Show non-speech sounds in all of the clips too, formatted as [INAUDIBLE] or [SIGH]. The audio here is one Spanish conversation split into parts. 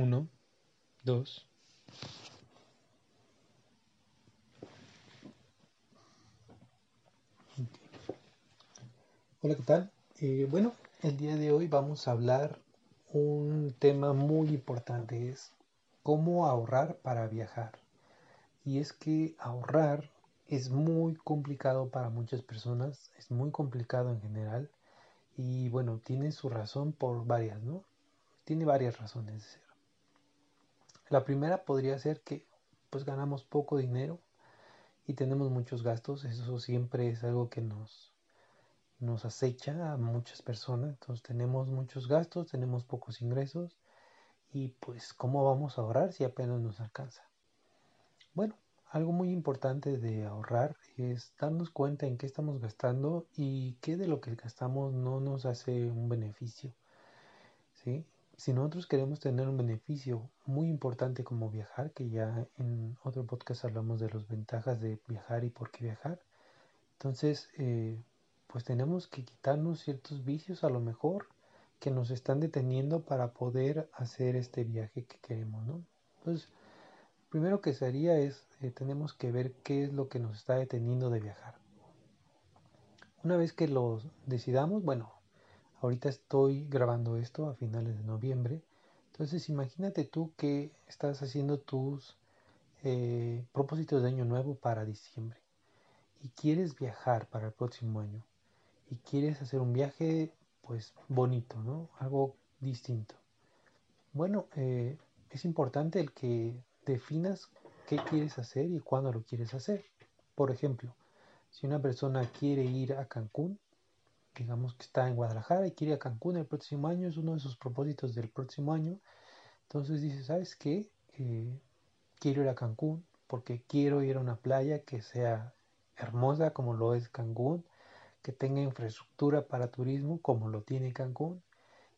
Uno, dos. Hola, ¿qué tal? Eh, bueno, el día de hoy vamos a hablar un tema muy importante, es cómo ahorrar para viajar. Y es que ahorrar es muy complicado para muchas personas, es muy complicado en general y bueno, tiene su razón por varias, ¿no? Tiene varias razones de ser. La primera podría ser que pues ganamos poco dinero y tenemos muchos gastos, eso siempre es algo que nos nos acecha a muchas personas, entonces tenemos muchos gastos, tenemos pocos ingresos y pues cómo vamos a ahorrar si apenas nos alcanza. Bueno, algo muy importante de ahorrar es darnos cuenta en qué estamos gastando y qué de lo que gastamos no nos hace un beneficio. ¿sí? Si nosotros queremos tener un beneficio muy importante como viajar, que ya en otro podcast hablamos de las ventajas de viajar y por qué viajar, entonces eh, pues tenemos que quitarnos ciertos vicios a lo mejor que nos están deteniendo para poder hacer este viaje que queremos, ¿no? Entonces, primero que sería es, eh, tenemos que ver qué es lo que nos está deteniendo de viajar. Una vez que lo decidamos, bueno, ahorita estoy grabando esto a finales de noviembre, entonces imagínate tú que estás haciendo tus eh, propósitos de año nuevo para diciembre y quieres viajar para el próximo año y quieres hacer un viaje pues bonito, ¿no? Algo distinto. Bueno, eh, es importante el que definas qué quieres hacer y cuándo lo quieres hacer. Por ejemplo, si una persona quiere ir a Cancún, digamos que está en Guadalajara y quiere ir a Cancún el próximo año, es uno de sus propósitos del próximo año, entonces dice, ¿sabes qué? Eh, quiero ir a Cancún porque quiero ir a una playa que sea hermosa como lo es Cancún, que tenga infraestructura para turismo como lo tiene Cancún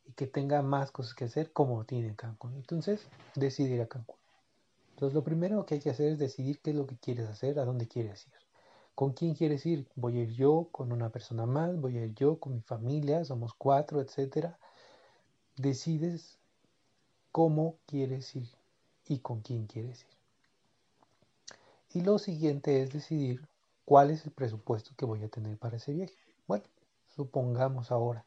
y que tenga más cosas que hacer como lo tiene Cancún. Entonces, decidir a Cancún. Entonces, lo primero que hay que hacer es decidir qué es lo que quieres hacer, a dónde quieres ir. ¿Con quién quieres ir? Voy a ir yo con una persona más, voy a ir yo con mi familia, somos cuatro, etcétera. Decides cómo quieres ir y con quién quieres ir. Y lo siguiente es decidir ¿Cuál es el presupuesto que voy a tener para ese viaje? Bueno, supongamos ahora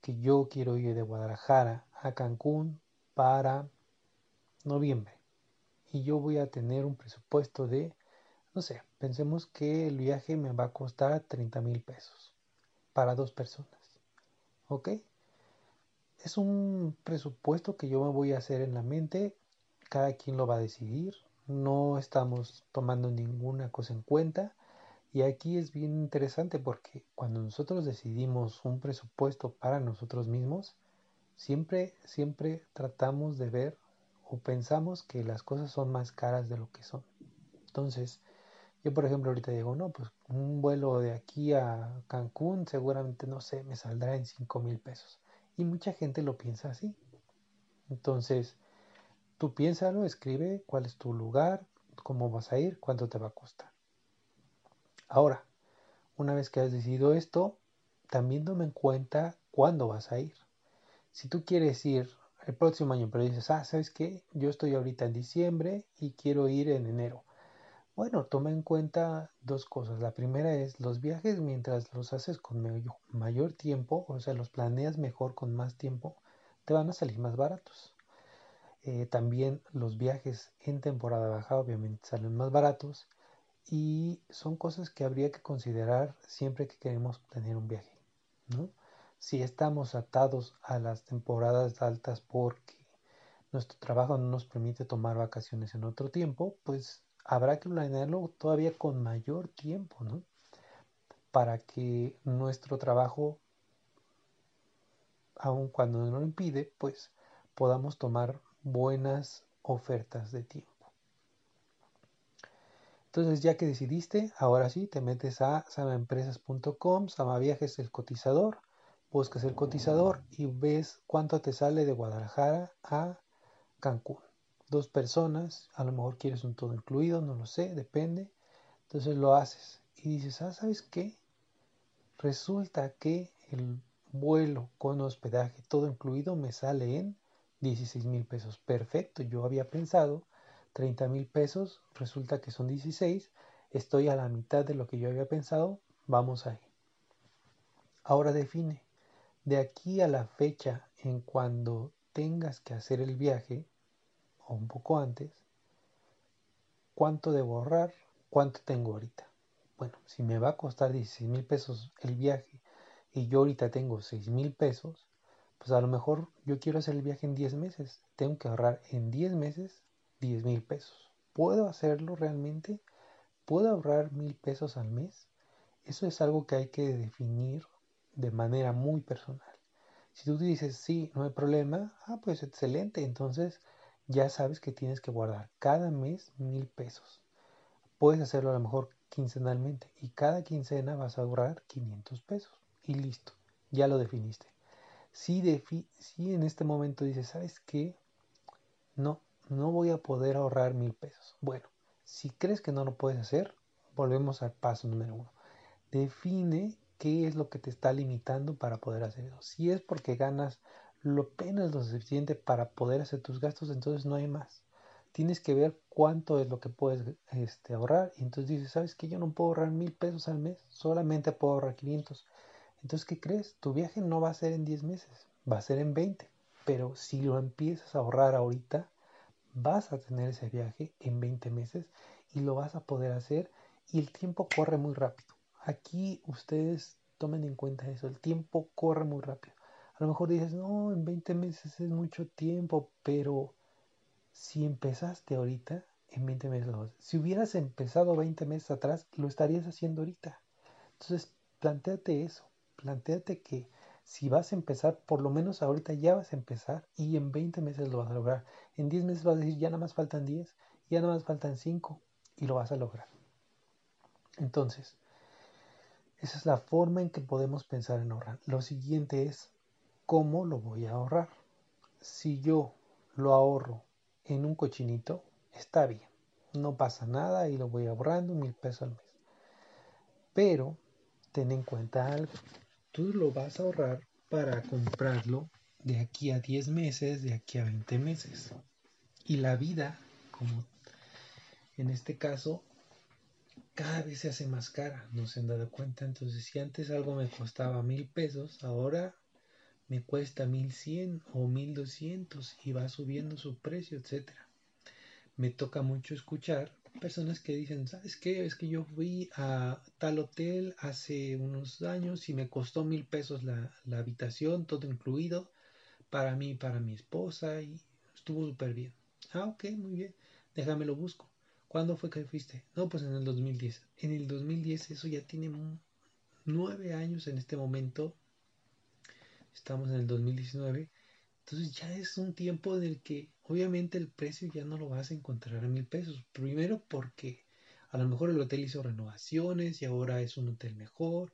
que yo quiero ir de Guadalajara a Cancún para noviembre y yo voy a tener un presupuesto de, no sé, pensemos que el viaje me va a costar 30 mil pesos para dos personas. ¿Ok? Es un presupuesto que yo me voy a hacer en la mente, cada quien lo va a decidir, no estamos tomando ninguna cosa en cuenta y aquí es bien interesante porque cuando nosotros decidimos un presupuesto para nosotros mismos, siempre, siempre tratamos de ver o pensamos que las cosas son más caras de lo que son. Entonces, yo por ejemplo ahorita digo, no, pues un vuelo de aquí a Cancún seguramente, no sé, me saldrá en 5 mil pesos. Y mucha gente lo piensa así. Entonces, tú piénsalo, escribe cuál es tu lugar, cómo vas a ir, cuánto te va a costar. Ahora, una vez que has decidido esto, también toma en cuenta cuándo vas a ir. Si tú quieres ir el próximo año, pero dices, ah, ¿sabes qué? Yo estoy ahorita en diciembre y quiero ir en enero. Bueno, toma en cuenta dos cosas. La primera es los viajes mientras los haces con mayor tiempo, o sea, los planeas mejor con más tiempo, te van a salir más baratos. Eh, también los viajes en temporada baja obviamente salen más baratos y son cosas que habría que considerar siempre que queremos tener un viaje, ¿no? Si estamos atados a las temporadas altas porque nuestro trabajo no nos permite tomar vacaciones en otro tiempo, pues habrá que planearlo todavía con mayor tiempo, ¿no? Para que nuestro trabajo, aun cuando no lo impide, pues podamos tomar buenas ofertas de tiempo. Entonces, ya que decidiste, ahora sí, te metes a samaempresas.com, Samaviajes el cotizador, buscas el cotizador y ves cuánto te sale de Guadalajara a Cancún. Dos personas, a lo mejor quieres un todo incluido, no lo sé, depende. Entonces lo haces y dices, ah, ¿sabes qué? Resulta que el vuelo con hospedaje todo incluido me sale en 16 mil pesos. Perfecto, yo había pensado 30 mil pesos, resulta que son 16, estoy a la mitad de lo que yo había pensado, vamos ahí. Ahora define, de aquí a la fecha en cuando tengas que hacer el viaje, o un poco antes, ¿cuánto debo ahorrar? ¿Cuánto tengo ahorita? Bueno, si me va a costar 16 mil pesos el viaje y yo ahorita tengo 6 mil pesos, pues a lo mejor yo quiero hacer el viaje en 10 meses. Tengo que ahorrar en 10 meses 10 mil pesos. ¿Puedo hacerlo realmente? ¿Puedo ahorrar mil pesos al mes? Eso es algo que hay que definir de manera muy personal. Si tú dices, sí, no hay problema, ah, pues excelente. Entonces ya sabes que tienes que guardar cada mes mil pesos. Puedes hacerlo a lo mejor quincenalmente y cada quincena vas a ahorrar 500 pesos y listo, ya lo definiste. Si, si en este momento dices, ¿sabes qué? No, no voy a poder ahorrar mil pesos. Bueno, si crees que no lo puedes hacer, volvemos al paso número uno. Define qué es lo que te está limitando para poder hacer eso. Si es porque ganas lo apenas lo suficiente para poder hacer tus gastos, entonces no hay más. Tienes que ver cuánto es lo que puedes este, ahorrar. Y entonces dices, ¿sabes que Yo no puedo ahorrar mil pesos al mes, solamente puedo ahorrar 500. Entonces, ¿qué crees? Tu viaje no va a ser en 10 meses, va a ser en 20. Pero si lo empiezas a ahorrar ahorita, vas a tener ese viaje en 20 meses y lo vas a poder hacer y el tiempo corre muy rápido. Aquí ustedes tomen en cuenta eso, el tiempo corre muy rápido. A lo mejor dices, no, en 20 meses es mucho tiempo, pero si empezaste ahorita, en 20 meses lo Si hubieras empezado 20 meses atrás, lo estarías haciendo ahorita. Entonces, planteate eso, planteate que si vas a empezar, por lo menos ahorita ya vas a empezar y en 20 meses lo vas a lograr. En 10 meses vas a decir, ya nada más faltan 10, ya nada más faltan 5 y lo vas a lograr. Entonces, esa es la forma en que podemos pensar en ahorrar. Lo siguiente es, ¿cómo lo voy a ahorrar? Si yo lo ahorro en un cochinito, está bien. No pasa nada y lo voy ahorrando mil pesos al mes. Pero ten en cuenta algo tú lo vas a ahorrar para comprarlo de aquí a 10 meses, de aquí a 20 meses. Y la vida, como en este caso, cada vez se hace más cara, no se han dado cuenta. Entonces, si antes algo me costaba mil pesos, ahora me cuesta mil cien o mil doscientos y va subiendo su precio, etcétera. Me toca mucho escuchar personas que dicen, ¿sabes qué? Es que yo fui a tal hotel hace unos años y me costó mil pesos la, habitación, todo incluido, para mí para mi esposa, y estuvo súper bien. Ah, ok, muy bien, déjame lo busco. ¿Cuándo fue que fuiste? No, pues en el 2010. En el 2010 eso ya tiene nueve años en este momento. Estamos en el 2019. Entonces ya es un tiempo en el que obviamente el precio ya no lo vas a encontrar a mil pesos. Primero porque a lo mejor el hotel hizo renovaciones y ahora es un hotel mejor.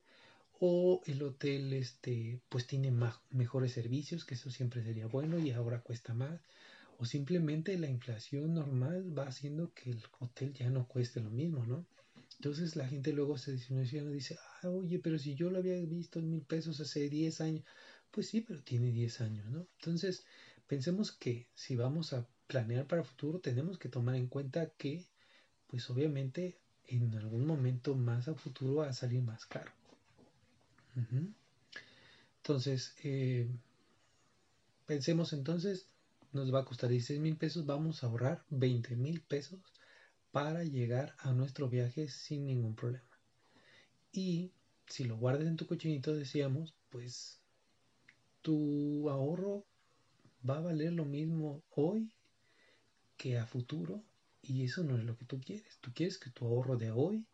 O el hotel este, pues tiene mejores servicios, que eso siempre sería bueno y ahora cuesta más. O simplemente la inflación normal va haciendo que el hotel ya no cueste lo mismo, ¿no? Entonces la gente luego se desilusiona y dice, ah, oye, pero si yo lo había visto en mil pesos hace 10 años, pues sí, pero tiene 10 años, ¿no? Entonces, pensemos que si vamos a planear para el futuro, tenemos que tomar en cuenta que, pues obviamente, en algún momento más a futuro va a salir más caro. Entonces, eh, pensemos entonces, nos va a costar 16 mil pesos, vamos a ahorrar 20 mil pesos para llegar a nuestro viaje sin ningún problema. Y si lo guardas en tu cochinito, decíamos, pues tu ahorro va a valer lo mismo hoy que a futuro y eso no es lo que tú quieres. Tú quieres que tu ahorro de hoy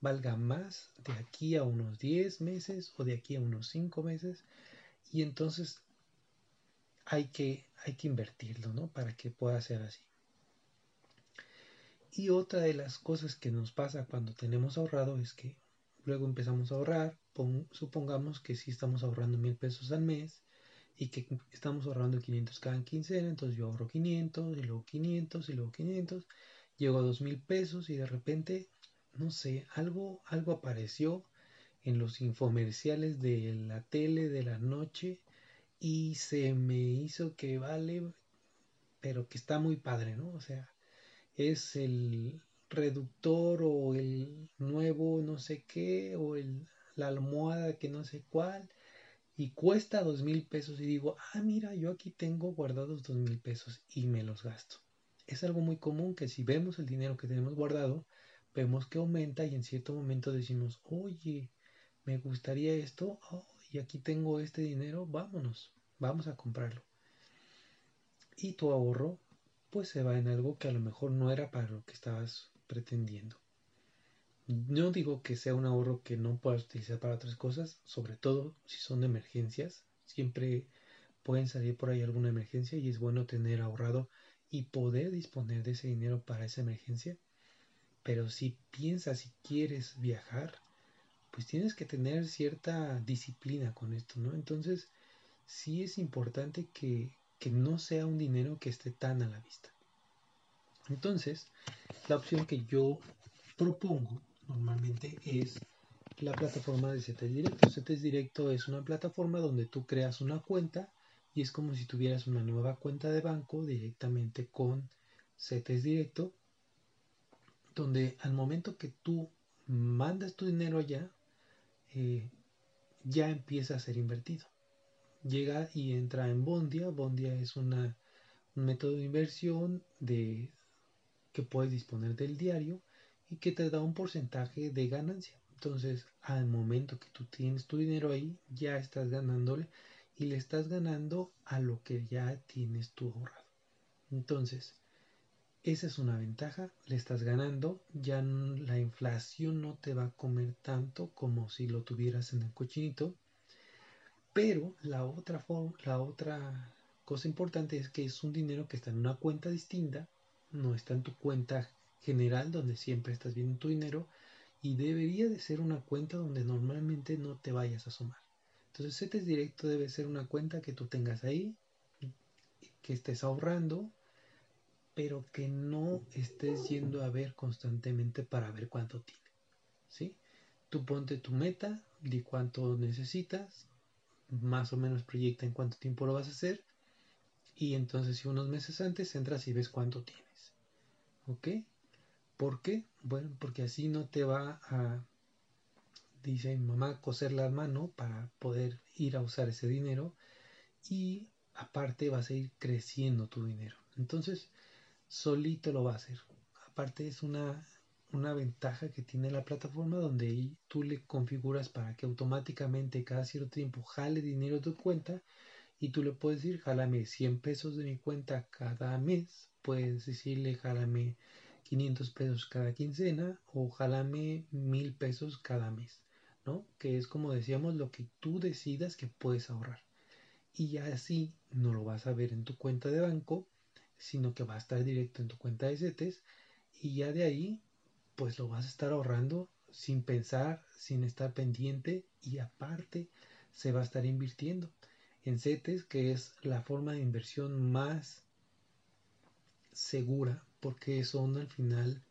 valga más de aquí a unos 10 meses o de aquí a unos 5 meses y entonces hay que, hay que invertirlo, ¿no? Para que pueda ser así. Y otra de las cosas que nos pasa cuando tenemos ahorrado es que luego empezamos a ahorrar, supongamos que si estamos ahorrando mil pesos al mes y que estamos ahorrando 500 cada quincena, entonces yo ahorro 500 y luego 500 y luego 500, llego a 2000 pesos y de repente, no sé, algo, algo apareció en los infomerciales de la tele de la noche y se me hizo que vale pero que está muy padre, ¿no? O sea, es el reductor o el nuevo no sé qué o el, la almohada que no sé cuál y cuesta dos mil pesos y digo, ah, mira, yo aquí tengo guardados dos mil pesos y me los gasto. Es algo muy común que si vemos el dinero que tenemos guardado, vemos que aumenta y en cierto momento decimos, oye, me gustaría esto, y aquí tengo este dinero, vámonos, vamos a comprarlo. Y tu ahorro, pues se va en algo que a lo mejor no era para lo que estabas pretendiendo. No digo que sea un ahorro que no puedas utilizar para otras cosas, sobre todo si son emergencias. Siempre pueden salir por ahí alguna emergencia y es bueno tener ahorrado y poder disponer de ese dinero para esa emergencia. Pero si piensas y quieres viajar, pues tienes que tener cierta disciplina con esto, ¿no? Entonces, sí es importante que, que no sea un dinero que esté tan a la vista. Entonces, la opción que yo propongo normalmente es la plataforma de CETES Directo. CETES Directo es una plataforma donde tú creas una cuenta y es como si tuvieras una nueva cuenta de banco directamente con CETES Directo, donde al momento que tú mandas tu dinero allá, eh, ya empieza a ser invertido. Llega y entra en Bondia. Bondia es una, un método de inversión de, que puedes disponer del diario y que te da un porcentaje de ganancia. Entonces, al momento que tú tienes tu dinero ahí, ya estás ganándole y le estás ganando a lo que ya tienes tu ahorrado. Entonces, esa es una ventaja, le estás ganando, ya la inflación no te va a comer tanto como si lo tuvieras en el cochinito. Pero la otra, la otra cosa importante es que es un dinero que está en una cuenta distinta, no está en tu cuenta general donde siempre estás viendo tu dinero y debería de ser una cuenta donde normalmente no te vayas a sumar. Entonces CETES directo debe ser una cuenta que tú tengas ahí, que estés ahorrando, pero que no estés yendo a ver constantemente para ver cuánto tiene. ¿sí? Tú ponte tu meta, de cuánto necesitas, más o menos proyecta en cuánto tiempo lo vas a hacer y entonces si unos meses antes entras y ves cuánto tienes. ¿Ok? ¿Por qué? Bueno, porque así no te va a, dice mi mamá, coser la mano para poder ir a usar ese dinero y aparte vas a ir creciendo tu dinero. Entonces, solito lo va a hacer. Aparte es una, una ventaja que tiene la plataforma donde tú le configuras para que automáticamente cada cierto tiempo jale dinero de tu cuenta y tú le puedes decir, jálame 100 pesos de mi cuenta cada mes, puedes decirle, jálame 500 pesos cada quincena o jálame mil pesos cada mes, ¿no? Que es como decíamos lo que tú decidas que puedes ahorrar. Y así no lo vas a ver en tu cuenta de banco, sino que va a estar directo en tu cuenta de CETES y ya de ahí pues lo vas a estar ahorrando sin pensar, sin estar pendiente y aparte se va a estar invirtiendo en CETES, que es la forma de inversión más segura porque son al final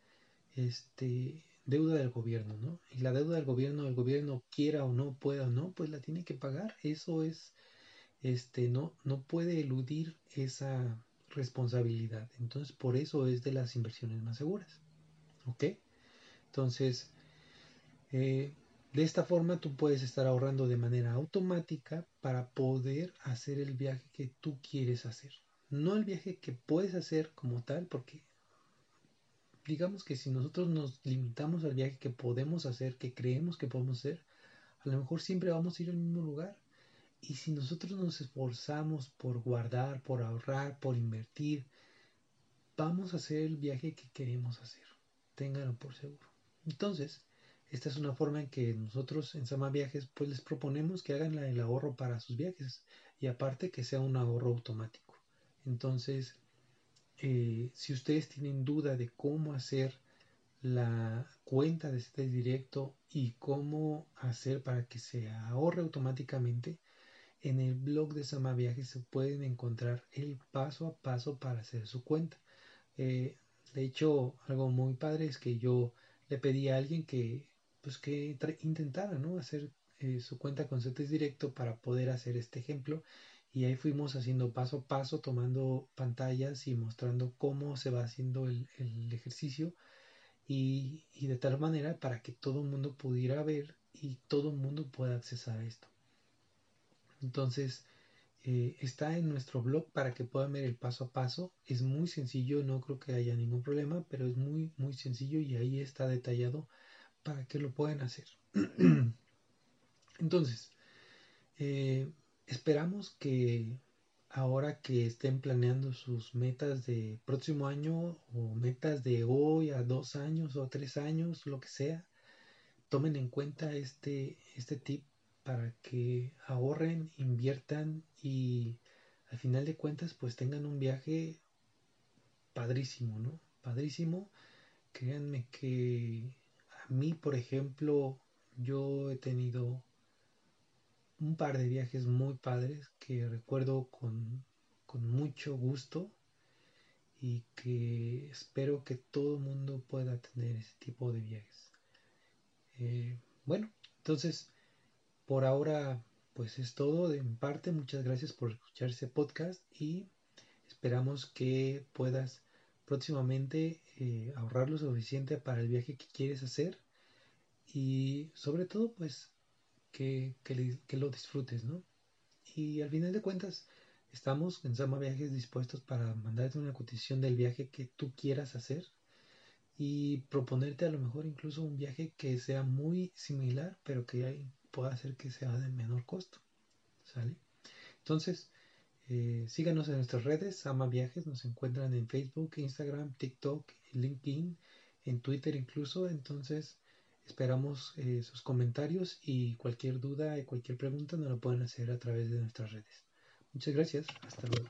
este deuda del gobierno, ¿no? Y la deuda del gobierno, el gobierno quiera o no pueda o no, pues la tiene que pagar. Eso es, este, no, no puede eludir esa responsabilidad. Entonces, por eso es de las inversiones más seguras. ¿Ok? Entonces, eh, de esta forma tú puedes estar ahorrando de manera automática para poder hacer el viaje que tú quieres hacer. No el viaje que puedes hacer como tal, porque digamos que si nosotros nos limitamos al viaje que podemos hacer, que creemos que podemos hacer, a lo mejor siempre vamos a ir al mismo lugar. Y si nosotros nos esforzamos por guardar, por ahorrar, por invertir, vamos a hacer el viaje que queremos hacer. Ténganlo por seguro. Entonces, esta es una forma en que nosotros en Sama Viajes pues les proponemos que hagan el ahorro para sus viajes y aparte que sea un ahorro automático. Entonces, eh, si ustedes tienen duda de cómo hacer la cuenta de este directo y cómo hacer para que se ahorre automáticamente, en el blog de Sama Viajes se pueden encontrar el paso a paso para hacer su cuenta. Eh, de hecho, algo muy padre es que yo le pedí a alguien que, pues que intentara ¿no? hacer eh, su cuenta con CETES directo para poder hacer este ejemplo y ahí fuimos haciendo paso a paso, tomando pantallas y mostrando cómo se va haciendo el, ejercicio y, de tal manera para que todo el mundo pudiera ver y todo el mundo pueda accesar a esto. Entonces, eh, está en nuestro blog para que puedan ver el paso a paso. Es muy sencillo, no creo que haya ningún problema, pero es muy, muy sencillo y ahí está detallado para que lo puedan hacer. [CLEARS THROAT] Entonces, eh, esperamos que ahora que estén planeando sus metas de próximo año o metas de hoy a dos años o tres años, lo que sea, tomen en cuenta este, este tip para que ahorren, inviertan y al final de cuentas pues tengan un viaje padrísimo, ¿no? Padrísimo. Créanme que a mí, por ejemplo, yo he tenido un par de viajes muy padres que recuerdo con, mucho gusto y que espero que todo el mundo pueda tener ese tipo de viajes. Eh, bueno, entonces por ahora pues es todo de mi parte. Muchas gracias por escuchar este podcast y esperamos que puedas próximamente eh, ahorrar lo suficiente para el viaje que quieres hacer y sobre todo pues que, lo disfrutes, ¿no? Y al final de cuentas, estamos en Sama Viajes dispuestos para mandarte una cotización del viaje que tú quieras hacer y proponerte a lo mejor incluso un viaje que sea muy similar, pero que pueda hacer que sea de menor costo. ¿Sale? Entonces, eh, síganos en nuestras redes, Sama Viajes, nos encuentran en Facebook, Instagram, TikTok, LinkedIn, en Twitter incluso. Entonces, Esperamos eh, sus comentarios y cualquier duda y cualquier pregunta nos lo pueden hacer a través de nuestras redes. Muchas gracias. Hasta luego.